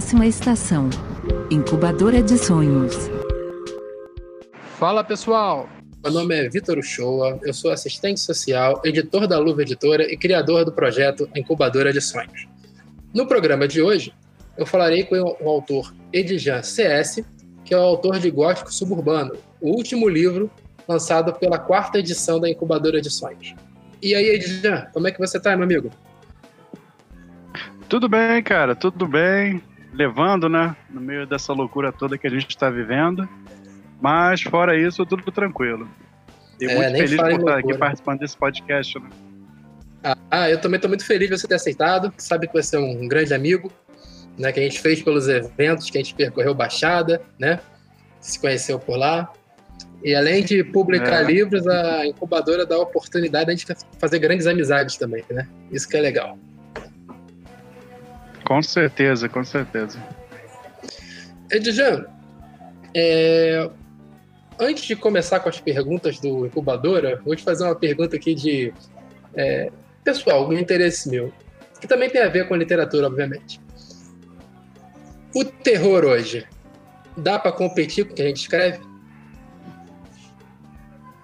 Próxima estação: Incubadora de Sonhos. Fala pessoal, meu nome é Vitor Uchoa, eu sou assistente social, editor da Luva Editora e criador do projeto Incubadora de Sonhos. No programa de hoje, eu falarei com o autor Edjan CS, que é o autor de Gótico Suburbano, o último livro lançado pela quarta edição da Incubadora de Sonhos. E aí, Edjan, como é que você tá, meu amigo? Tudo bem, cara, tudo bem. Levando, né? No meio dessa loucura toda que a gente está vivendo. Mas, fora isso, tudo tranquilo. E é, muito feliz por estar aqui participando desse podcast, né? Ah, eu também estou muito feliz de você ter aceitado. Sabe que você é um grande amigo, né? Que a gente fez pelos eventos que a gente percorreu Baixada, né? Se conheceu por lá. E além de publicar é. livros, a incubadora dá a oportunidade de a gente fazer grandes amizades também, né? Isso que é legal. Com certeza, com certeza. Edjan, é, antes de começar com as perguntas do Incubadora, vou te fazer uma pergunta aqui de é, pessoal, um interesse meu, que também tem a ver com literatura, obviamente. O terror hoje dá para competir com o que a gente escreve?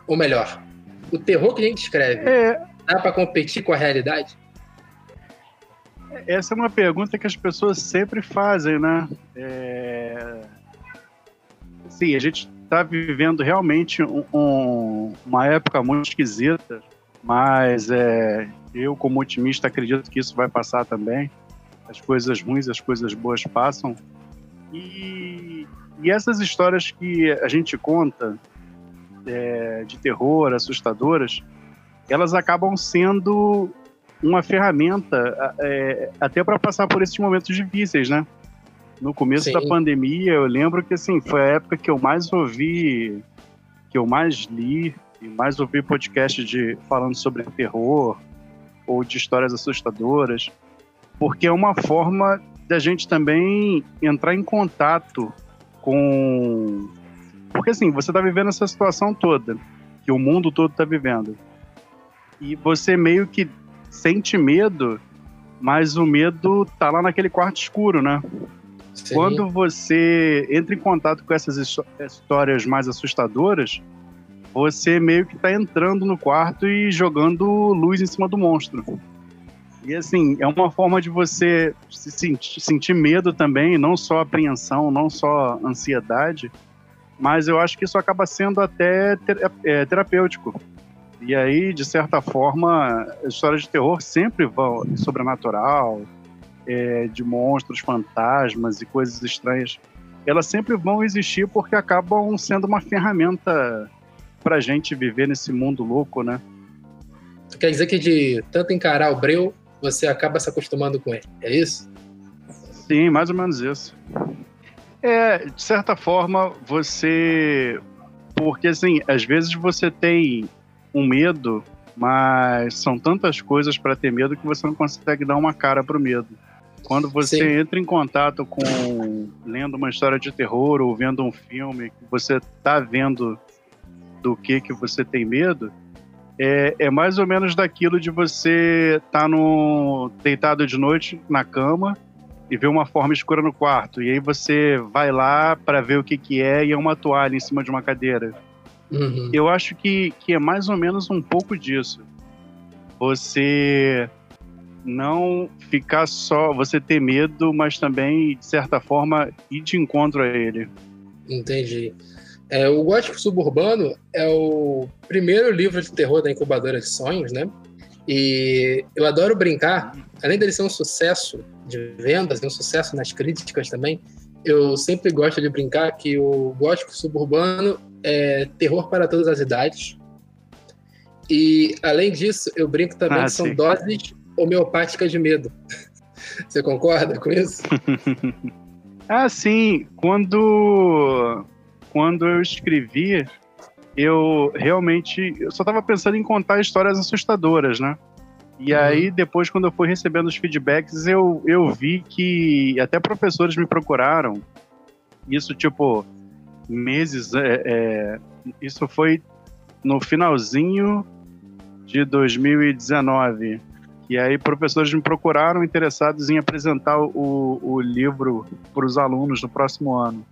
Ou melhor, o terror que a gente escreve é... dá para competir com a realidade? Essa é uma pergunta que as pessoas sempre fazem, né? É... Sim, a gente está vivendo realmente um, um, uma época muito esquisita, mas é, eu, como otimista, acredito que isso vai passar também. As coisas ruins, as coisas boas passam. E, e essas histórias que a gente conta é, de terror, assustadoras, elas acabam sendo uma ferramenta é, até para passar por esses momentos difíceis, né? No começo Sim. da pandemia, eu lembro que assim foi a época que eu mais ouvi, que eu mais li e mais ouvi podcast de falando sobre terror ou de histórias assustadoras, porque é uma forma da gente também entrar em contato com porque assim, você está vivendo essa situação toda, que o mundo todo está vivendo. E você meio que sente medo, mas o medo tá lá naquele quarto escuro, né? Sim. Quando você entra em contato com essas histórias mais assustadoras, você meio que tá entrando no quarto e jogando luz em cima do monstro. E assim, é uma forma de você se sentir, sentir medo também, não só apreensão, não só ansiedade, mas eu acho que isso acaba sendo até é, terapêutico. E aí, de certa forma, histórias de terror sempre vão sobrenatural, é, de monstros, fantasmas e coisas estranhas. Elas sempre vão existir porque acabam sendo uma ferramenta pra gente viver nesse mundo louco, né? Quer dizer que de tanto encarar o breu, você acaba se acostumando com ele, é isso? Sim, mais ou menos isso. É, de certa forma, você. Porque, assim, às vezes você tem um medo, mas são tantas coisas para ter medo que você não consegue dar uma cara pro medo. Quando você Sim. entra em contato com lendo uma história de terror ou vendo um filme que você tá vendo do que que você tem medo, é, é mais ou menos daquilo de você tá no deitado de noite na cama e ver uma forma escura no quarto e aí você vai lá para ver o que que é e é uma toalha em cima de uma cadeira. Uhum. Eu acho que, que é mais ou menos um pouco disso. Você não ficar só, você ter medo, mas também, de certa forma, ir de encontro a ele. Entendi. É, o Gótico Suburbano é o primeiro livro de terror da Incubadora de Sonhos, né? E eu adoro brincar, além dele ser um sucesso de vendas, um sucesso nas críticas também, eu sempre gosto de brincar que o Gótico Suburbano é terror para todas as idades. E, além disso, eu brinco também ah, que são doses homeopáticas de medo. Você concorda com isso? ah, sim. Quando, quando eu escrevi, eu realmente eu só estava pensando em contar histórias assustadoras, né? E uhum. aí, depois, quando eu fui recebendo os feedbacks, eu, eu vi que até professores me procuraram. Isso, tipo, meses. É, é, isso foi no finalzinho de 2019 E aí professores me procuraram interessados em apresentar o, o livro para os alunos no próximo ano.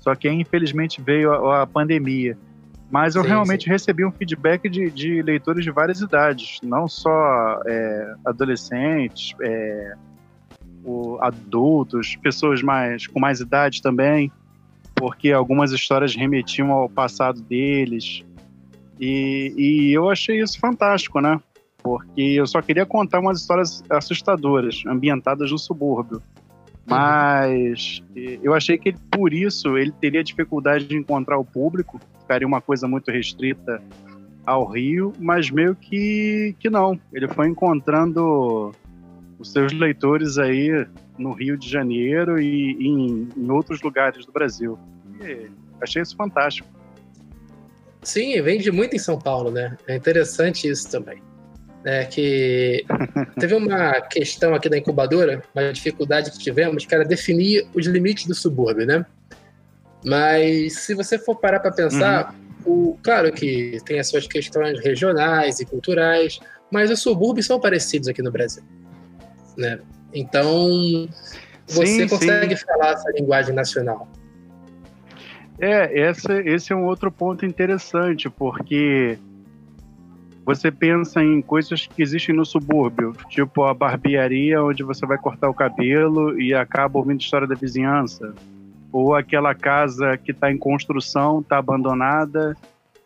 Só que infelizmente veio a, a pandemia. Mas eu sim, realmente sim. recebi um feedback de, de, leitores de várias idades, não só é, adolescentes, é, o, adultos, pessoas mais com mais idade também, porque algumas histórias remetiam ao passado deles. E, e eu achei isso fantástico, né? porque eu só queria contar umas histórias assustadoras, ambientadas no subúrbio. Mas eu achei que ele, por isso ele teria dificuldade de encontrar o público, ficaria uma coisa muito restrita ao Rio, mas meio que, que não. Ele foi encontrando os seus leitores aí no Rio de Janeiro e, e em, em, outros lugares do Brasil. E achei isso fantástico. Sim, vende muito em São Paulo, né? É interessante isso também né, que teve uma questão aqui da incubadora, uma dificuldade que tivemos, que era definir os limites do subúrbio, né? Mas se você for parar para pensar, uhum. o, claro que tem as suas questões regionais e culturais, mas os subúrbios são parecidos aqui no Brasil, né? Então você sim, consegue sim. falar essa linguagem nacional. É, esse, esse é um outro ponto interessante, porque você pensa em coisas que existem no subúrbio, tipo a barbearia onde você vai cortar o cabelo e acaba ouvindo história da vizinhança, ou aquela casa que está em construção, está abandonada,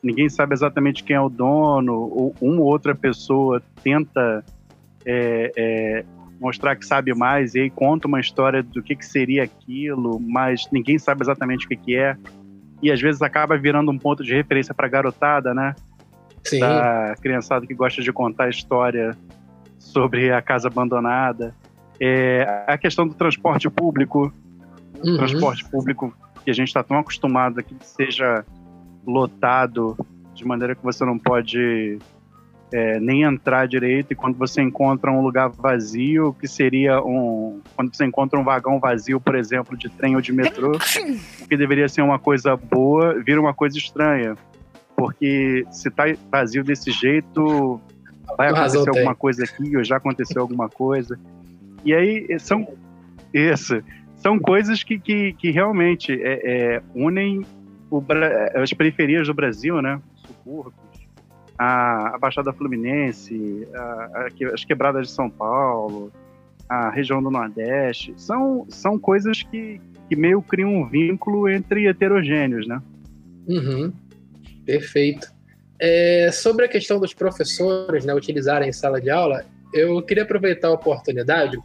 ninguém sabe exatamente quem é o dono, ou uma ou outra pessoa tenta é, é, mostrar que sabe mais e aí conta uma história do que, que seria aquilo, mas ninguém sabe exatamente o que, que é. E às vezes acaba virando um ponto de referência para garotada, né? Sim. da criançada que gosta de contar história sobre a casa abandonada. É, a questão do transporte público, uhum. transporte público que a gente está tão acostumado a que seja lotado de maneira que você não pode é, nem entrar direito e quando você encontra um lugar vazio, que seria um. Quando você encontra um vagão vazio, por exemplo, de trem ou de metrô, o que deveria ser uma coisa boa, vira uma coisa estranha porque se tá vazio desse jeito, vai acontecer alguma coisa aqui, ou já aconteceu alguma coisa. E aí são isso, são coisas que, que, que realmente é, é, unem o, as periferias do Brasil, né? A, Baixada Fluminense, a, a, as quebradas de São Paulo, a região do Nordeste. São, são coisas que, que meio criam um vínculo entre heterogêneos, né? Uhum. Perfeito. É, sobre a questão dos professores né, utilizarem sala de aula, eu queria aproveitar a oportunidade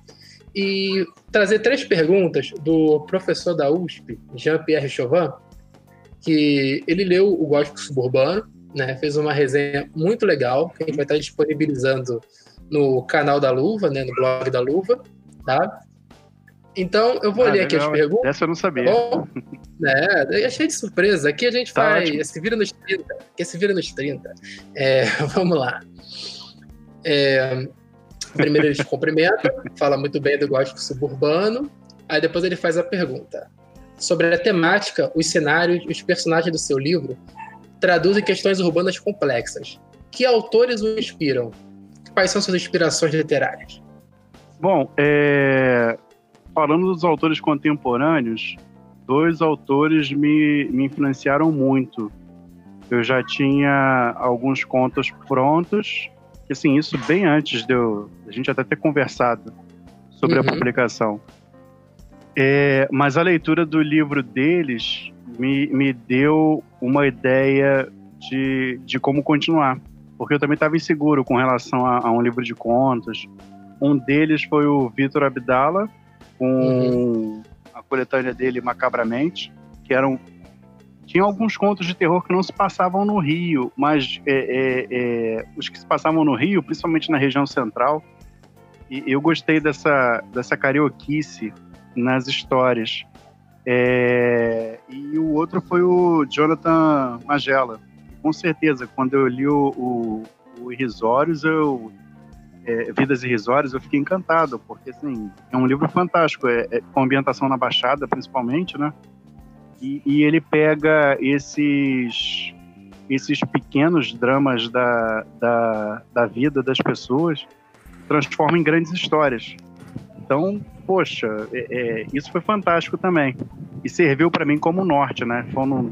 e trazer três perguntas do professor da USP, Jean-Pierre Chauvin, que ele leu o Gótico Suburbano, né, fez uma resenha muito legal, que a gente vai estar disponibilizando no canal da Luva, né, no blog da Luva, tá? Então, eu vou ah, ler aqui legal. as perguntas. Essa eu não sabia. Tá bom, é, é cheio de surpresa. Aqui a gente tá faz. Ótimo. Se vira nos 30. Aqui se vira nos 30. É, vamos lá. É, primeiro ele te cumprimenta, fala muito bem do gótico suburbano. Aí depois ele faz a pergunta. Sobre a temática, os cenários e os personagens do seu livro traduzem questões urbanas complexas. Que autores o inspiram? Quais são suas inspirações literárias? Bom, é, falando dos autores contemporâneos, dois autores me, me influenciaram muito. Eu já tinha alguns contos prontos, assim, isso bem antes de eu, a gente até ter conversado sobre uhum. a publicação. É, mas a leitura do livro deles me, me deu uma ideia de, de como continuar. Porque eu também estava inseguro com relação a, a um livro de contos. Um deles foi o Vitor Abdala, com uhum. a coletânea dele Macabramente, que eram tinha alguns contos de terror que não se passavam no Rio, mas é, é, é, os que se passavam no Rio, principalmente na região central, e eu gostei dessa, dessa carioquice nas histórias. É, e o outro foi o Jonathan Magela. Com certeza, quando eu li o, o, o Irrisórios, eu é, Vidas Irrisórias, eu fiquei encantado, porque assim, é um livro fantástico, é, é com ambientação na Baixada, principalmente, né? E, e, ele pega esses, esses pequenos dramas da, da, da vida das pessoas, transforma em grandes histórias. Então, poxa, é, é, isso foi fantástico também. E serviu para mim como norte, né? Foram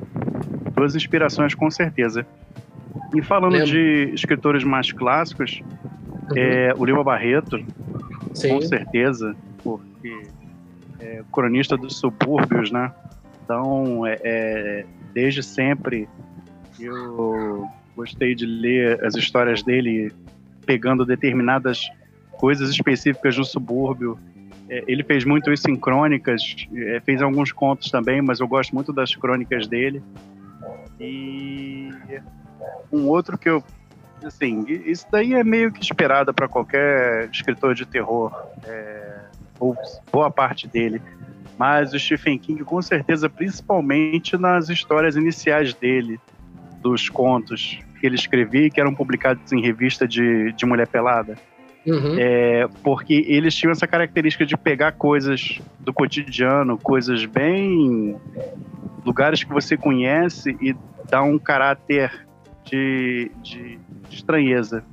duas inspirações com certeza. E falando Lembra. de escritores mais clássicos, uhum. é, o Lima Barreto, Sim. com certeza, porque é cronista dos subúrbios, né? Então, é, é, desde sempre eu gostei de ler as histórias dele pegando determinadas coisas específicas do subúrbio. É, ele fez muito isso em crônicas, é, fez alguns contos também, mas eu gosto muito das crônicas dele. E um outro que eu assim, isso daí é meio que esperado para qualquer escritor de terror, é, ou boa parte dele. Mas o Stephen King, com certeza, principalmente nas histórias iniciais dele, dos contos que ele escrevia, que eram publicados em revista de, de mulher pelada. Uhum. É, porque eles tinham essa característica de pegar coisas do cotidiano, coisas bem. lugares que você conhece e dar um caráter de, de, de estranheza.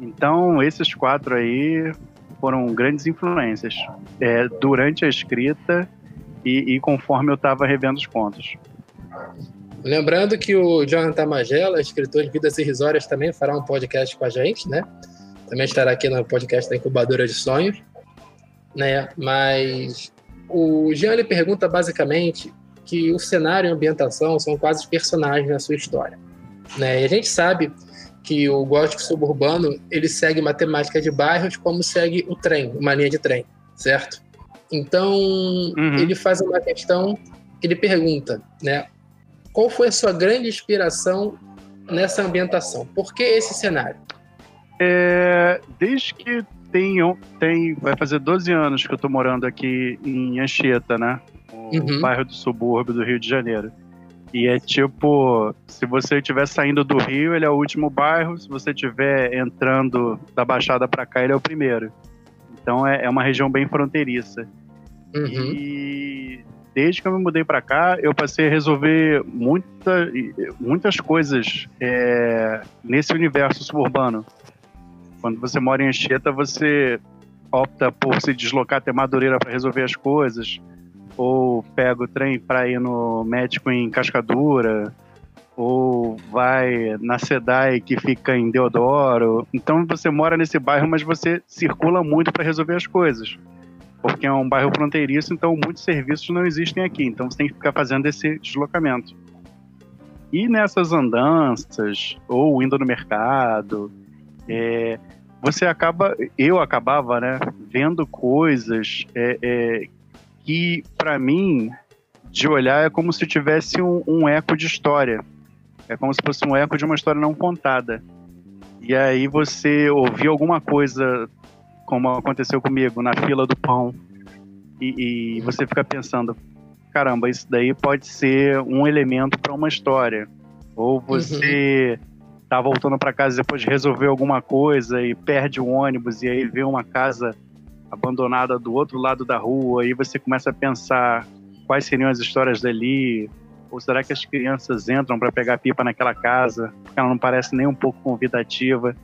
Então, esses quatro aí foram grandes influências é, durante a escrita e, e conforme eu estava revendo os contos. Lembrando que o Jonathan Magela, escritor de Vidas Irrisórias, também fará um podcast com a gente, né? Também estará aqui no podcast da Incubadora de Sonhos, né? Mas o Jean ele pergunta basicamente que o cenário e a ambientação são quase personagens na sua história. Né? E a gente sabe que o gótico suburbano ele segue matemática de bairros como segue o trem, uma linha de trem, certo? Então uhum. ele faz uma questão, ele pergunta, né? Qual foi a sua grande inspiração nessa ambientação? Por que esse cenário? É, desde que tenho, tem, vai fazer 12 anos que eu estou morando aqui em Anchieta, né? O uhum. bairro do subúrbio do Rio de Janeiro. E é tipo, se você estiver saindo do Rio, ele é o último bairro. Se você estiver entrando da Baixada para cá, ele é o primeiro. Então é, é uma região bem fronteiriça. Uhum. E desde que eu me mudei para cá, eu passei a resolver muita, muitas coisas é, nesse universo suburbano. Quando você mora em Anchieta, você opta por se deslocar até Madureira para resolver as coisas ou pega o trem para ir no médico em Cascadura, ou vai na SEDAI que fica em Deodoro. Então você mora nesse bairro, mas você circula muito para resolver as coisas. Porque é um bairro fronteiriço, então muitos serviços não existem aqui. Então você tem que ficar fazendo esse deslocamento. E nessas andanças, ou indo no mercado, é, você acaba, eu acabava, né, vendo coisas é, é, que, para mim, de olhar, é como se tivesse um, um, eco de história. É como se fosse um eco de uma história não contada. E aí você ouvir alguma coisa, como aconteceu comigo, na fila do pão, e, e você fica pensando: caramba, isso daí pode ser um elemento para uma história. Ou você. Uhum tá voltando para casa depois de resolver alguma coisa e perde o ônibus e aí vê uma casa abandonada do outro lado da rua, e você começa a pensar quais seriam as histórias dali, ou será que as crianças entram para pegar pipa naquela casa, porque ela não parece nem um pouco convidativa.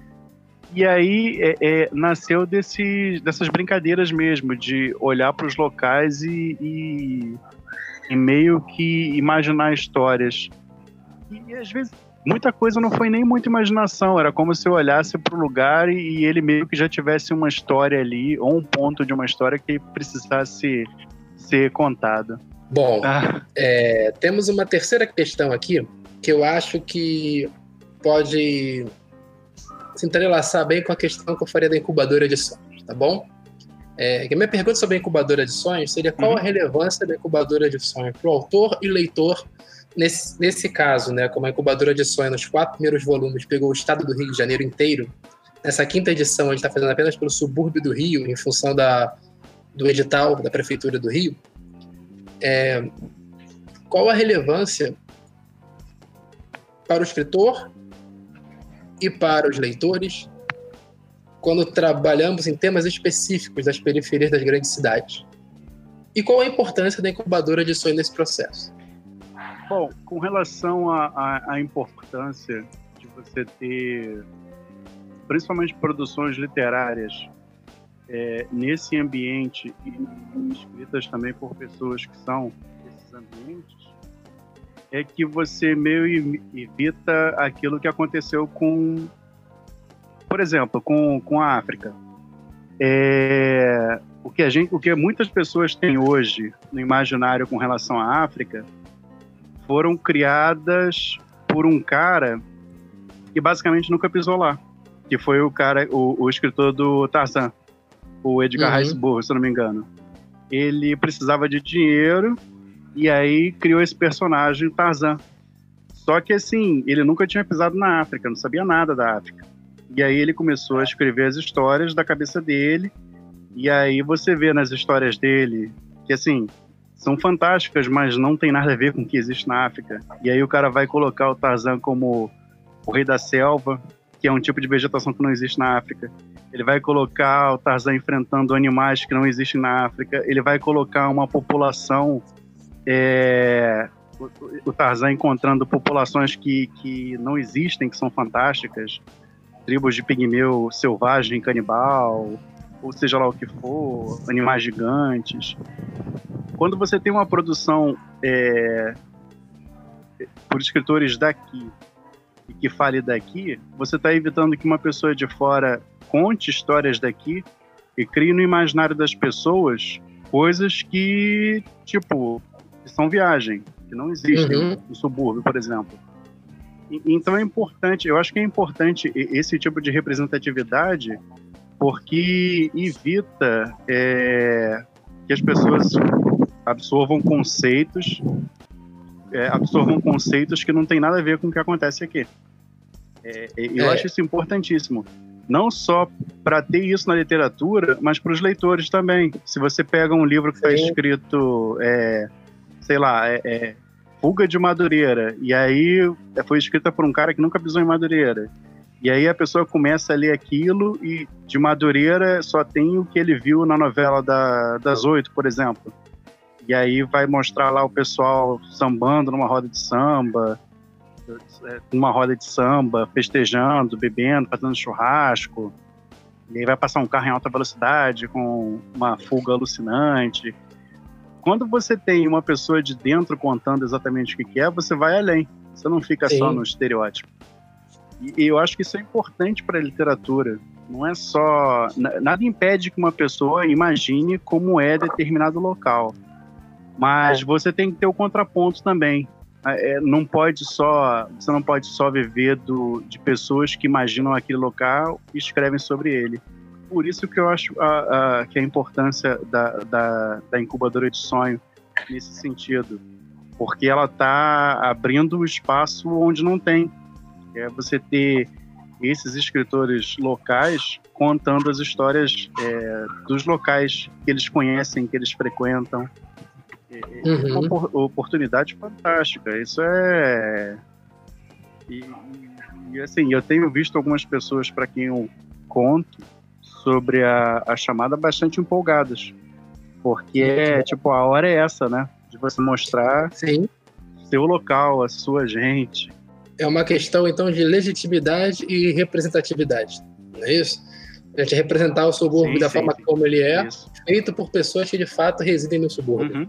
E aí é, é, nasceu desse, dessas brincadeiras mesmo, de olhar para os locais e, e, e meio que imaginar histórias. E às vezes muita coisa não foi nem muita imaginação, era como se eu olhasse para o lugar e, ele meio que já tivesse uma história ali, ou um ponto de uma história que precisasse ser contado. Bom, ah. é, temos uma terceira questão aqui que eu acho que pode se entrelaçar bem com a questão que eu faria da incubadora de sonhos, tá bom? É, a minha pergunta sobre a incubadora de sonhos seria qual uhum. a relevância da incubadora de sonhos para o autor e leitor Nesse, nesse caso, né, como a incubadora de sonhos nos quatro primeiros volumes pegou o estado do Rio de Janeiro inteiro, nessa quinta edição ele está fazendo apenas pelo subúrbio do Rio, em função da, do edital da Prefeitura do Rio. É, qual a relevância para o escritor e para os leitores quando trabalhamos em temas específicos das periferias das grandes cidades? E qual a importância da incubadora de sonhos nesse processo? Bom, com relação à importância de você ter, principalmente produções literárias, é, nesse ambiente e escritas também por pessoas que são desses ambientes, é que você meio evita aquilo que aconteceu com, por exemplo, com, com a África. É, o que a gente, o que muitas pessoas têm hoje no imaginário com relação à África foram criadas por um cara que basicamente nunca pisou lá, que foi o cara, o, o escritor do Tarzan, o Edgar uhum. Rice Burroughs, se não me engano. Ele precisava de dinheiro e aí criou esse personagem Tarzan. Só que assim, ele nunca tinha pisado na África, não sabia nada da África. E aí ele começou a escrever as histórias da cabeça dele. E aí você vê nas histórias dele que assim, são fantásticas, mas não tem nada a ver com o que existe na África. E aí o cara vai colocar o Tarzan como o rei da selva, que é um tipo de vegetação que não existe na África. Ele vai colocar o Tarzan enfrentando animais que não existem na África. Ele vai colocar uma população é, o Tarzan encontrando populações que, que não existem, que são fantásticas, tribos de pigmeu selvagem, canibal, ou seja lá o que for, animais gigantes. Quando você tem uma produção é, por escritores daqui e que fale daqui, você está evitando que uma pessoa de fora conte histórias daqui e crie no imaginário das pessoas coisas que, tipo, são viagem, que não existem uhum. no subúrbio, por exemplo. Então é importante, eu acho que é importante esse tipo de representatividade porque evita é, que as pessoas absorvam conceitos, é, absorvam conceitos que não tem nada a ver com o que acontece aqui. É, eu é. acho isso importantíssimo. Não só para ter isso na literatura, mas para os leitores também. Se você pega um livro que está escrito, é, sei lá, é, Fuga de Madureira, e aí foi escrita por um cara que nunca pisou em Madureira. E aí a pessoa começa a ler aquilo e de Madureira só tem o que ele viu na novela da, das oito, por exemplo. E aí vai mostrar lá o pessoal sambando numa roda de samba, numa roda de samba, festejando, bebendo, fazendo churrasco. E aí vai passar um carro em alta velocidade com uma fuga alucinante. Quando você tem uma pessoa de dentro contando exatamente o que é, você vai além. Você não fica Sim. só no estereótipo. E, eu acho que isso é importante para a literatura. Não é só. Nada impede que uma pessoa imagine como é determinado local. Mas é. você tem que ter o contraponto também. É, não pode só. Você não pode só viver do, de pessoas que imaginam aquele local e escrevem sobre ele. Por isso que eu acho a, a, que a importância da, da, da incubadora de sonho nesse sentido. Porque ela está abrindo o espaço onde não tem é você ter esses escritores locais contando as histórias é, dos locais que eles conhecem, que eles frequentam. É, uhum. uma oportunidade fantástica. Isso é. E, e, assim, eu tenho visto algumas pessoas para quem eu conto sobre a, a chamada bastante empolgadas. Porque é tipo, a hora é essa, né? De você mostrar Sim. seu local, a sua gente é uma questão, então, de legitimidade e representatividade. Não é isso? A gente representar o subúrbio sim, da sim, forma sim. como ele é, isso. feito por pessoas que de fato residem no subúrbio. Uhum.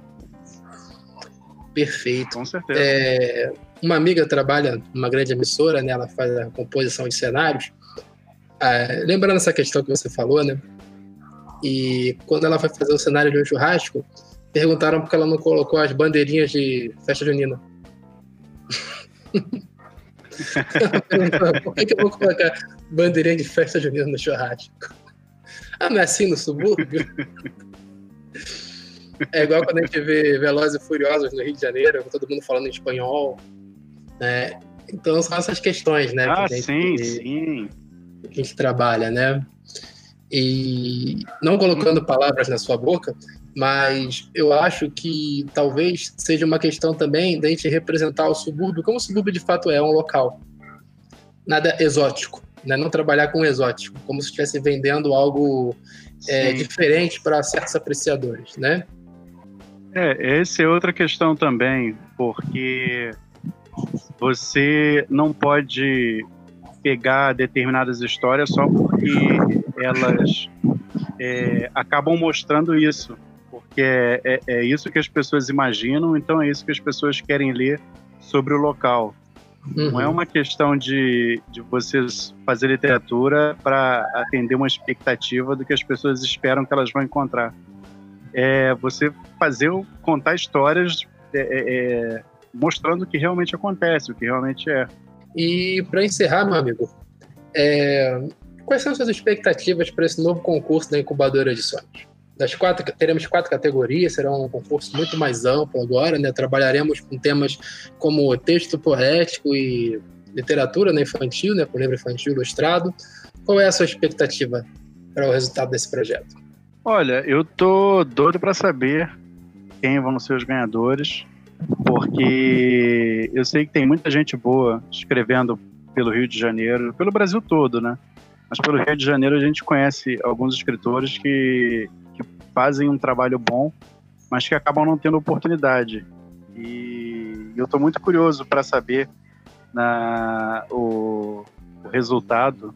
Perfeito. Com certeza. É, uma amiga trabalha numa grande emissora, né? Ela faz a composição de cenários. É, lembrando essa questão que você falou, né? E quando ela foi fazer o cenário de um churrasco, perguntaram por que ela não colocou as bandeirinhas de festa junina. Por que, que, eu vou colocar bandeirinha de festa junina no churrasco? Ah, não é assim no subúrbio? É igual quando a gente vê Velozes e Furiosos no Rio de Janeiro, todo mundo falando em espanhol. Né? Então são essas questões, né? Ah, que gente, sim, sim. Que a gente trabalha, né? E não colocando palavras na sua boca, mas eu acho que talvez seja uma questão também da gente representar o subúrbio como o subúrbio de fato é, um local. Nada exótico, né? não trabalhar com exótico, como se estivesse vendendo algo é, diferente para certos apreciadores, né? É, essa é outra questão também, porque você não pode pegar determinadas histórias só porque elas é, acabam mostrando isso, porque é, é, é, isso que as pessoas imaginam, então é isso que as pessoas querem ler sobre o local. Uhum. Não é uma questão de, de vocês fazer literatura para atender uma expectativa do que as pessoas esperam que elas vão encontrar. É você fazer, contar histórias é, é, é mostrando o que realmente acontece, o que realmente é. E para encerrar, meu amigo, é, quais são suas expectativas para esse novo concurso da Incubadora de Sonhos? Das quatro, teremos quatro categorias, será um concurso muito mais amplo agora, né? Trabalharemos com temas como texto poético e literatura né, infantil, né, com livro infantil ilustrado. Qual é a sua expectativa para o resultado desse projeto? Olha, eu tô doido para saber quem vão ser os ganhadores, porque eu sei que tem muita gente boa escrevendo pelo Rio de Janeiro, pelo Brasil todo, né? Mas pelo Rio de Janeiro a gente conhece alguns escritores que, que fazem um trabalho bom, mas que acabam não tendo oportunidade. E eu estou muito curioso para saber na, o, o, resultado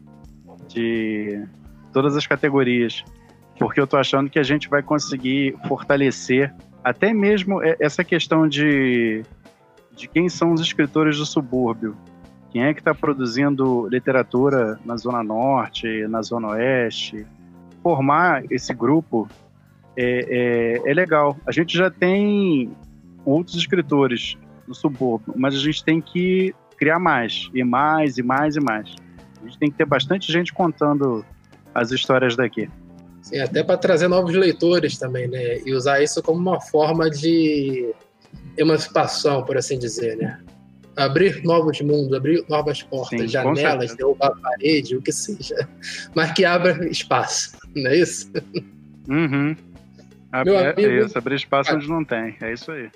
de todas as categorias, porque eu estou achando que a gente vai conseguir fortalecer até mesmo essa questão de, de quem são os escritores do subúrbio. Quem é que está produzindo literatura na Zona Norte, na Zona Oeste? Formar esse grupo é, é, é legal. A gente já tem outros escritores no subúrbio, mas a gente tem que criar mais, e mais, e mais, e mais. A gente tem que ter bastante gente contando as histórias daqui. Sim, até para trazer novos leitores também, né? E usar isso como uma forma de emancipação, por assim dizer, né? abrir novos mundos, abrir novas portas, Sim, janelas, derrubar a parede, o que seja, mas que abra espaço, não é isso? Uhum. Meu é, amigo, é isso, abrir espaço onde não tem, é isso aí.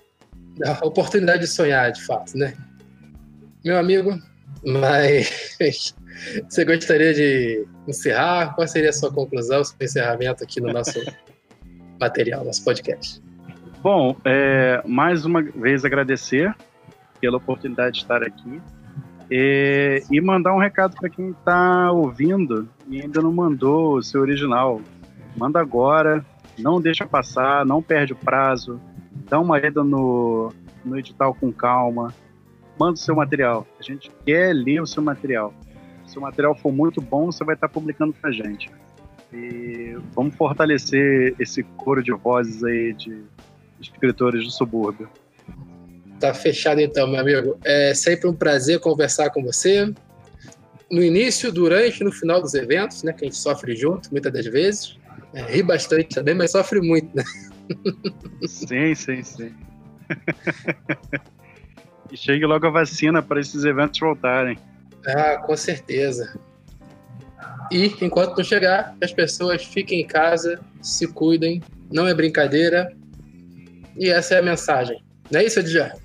A oportunidade de sonhar, de fato, né? Meu amigo, mas você gostaria de encerrar? Qual seria a sua conclusão, seu encerramento aqui no nosso material, nosso podcast? Bom, é, mais uma vez agradecer pela oportunidade de estar aqui. E, e mandar um recado para quem está ouvindo e ainda não mandou o seu original. Manda agora, não deixa passar, não perde o prazo, dá uma olhada no, no edital com calma, manda o seu material. A gente quer ler o seu material. Se o material for muito bom, você vai estar publicando para a gente. E vamos fortalecer esse coro de vozes aí de escritores do subúrbio. Tá fechado então, meu amigo. É sempre um prazer conversar com você. No início, durante e no final dos eventos, né? Que a gente sofre junto, muitas das vezes. É, ri bastante também, mas sofre muito, né? Sim, sim, sim. e chegue logo a vacina para esses eventos voltarem. Ah, com certeza. E enquanto não chegar, as pessoas fiquem em casa, se cuidem, não é brincadeira. E essa é a mensagem. Não é isso, Edgar?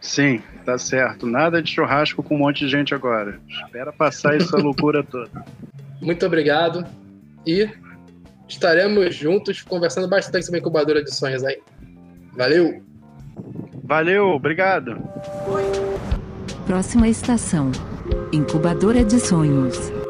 Sim, tá certo. Nada de churrasco com um monte de gente agora. Espera passar essa loucura toda. Muito obrigado. E estaremos juntos conversando bastante sobre a incubadora de sonhos aí. Valeu! Valeu, obrigado. Próxima estação: Incubadora de Sonhos.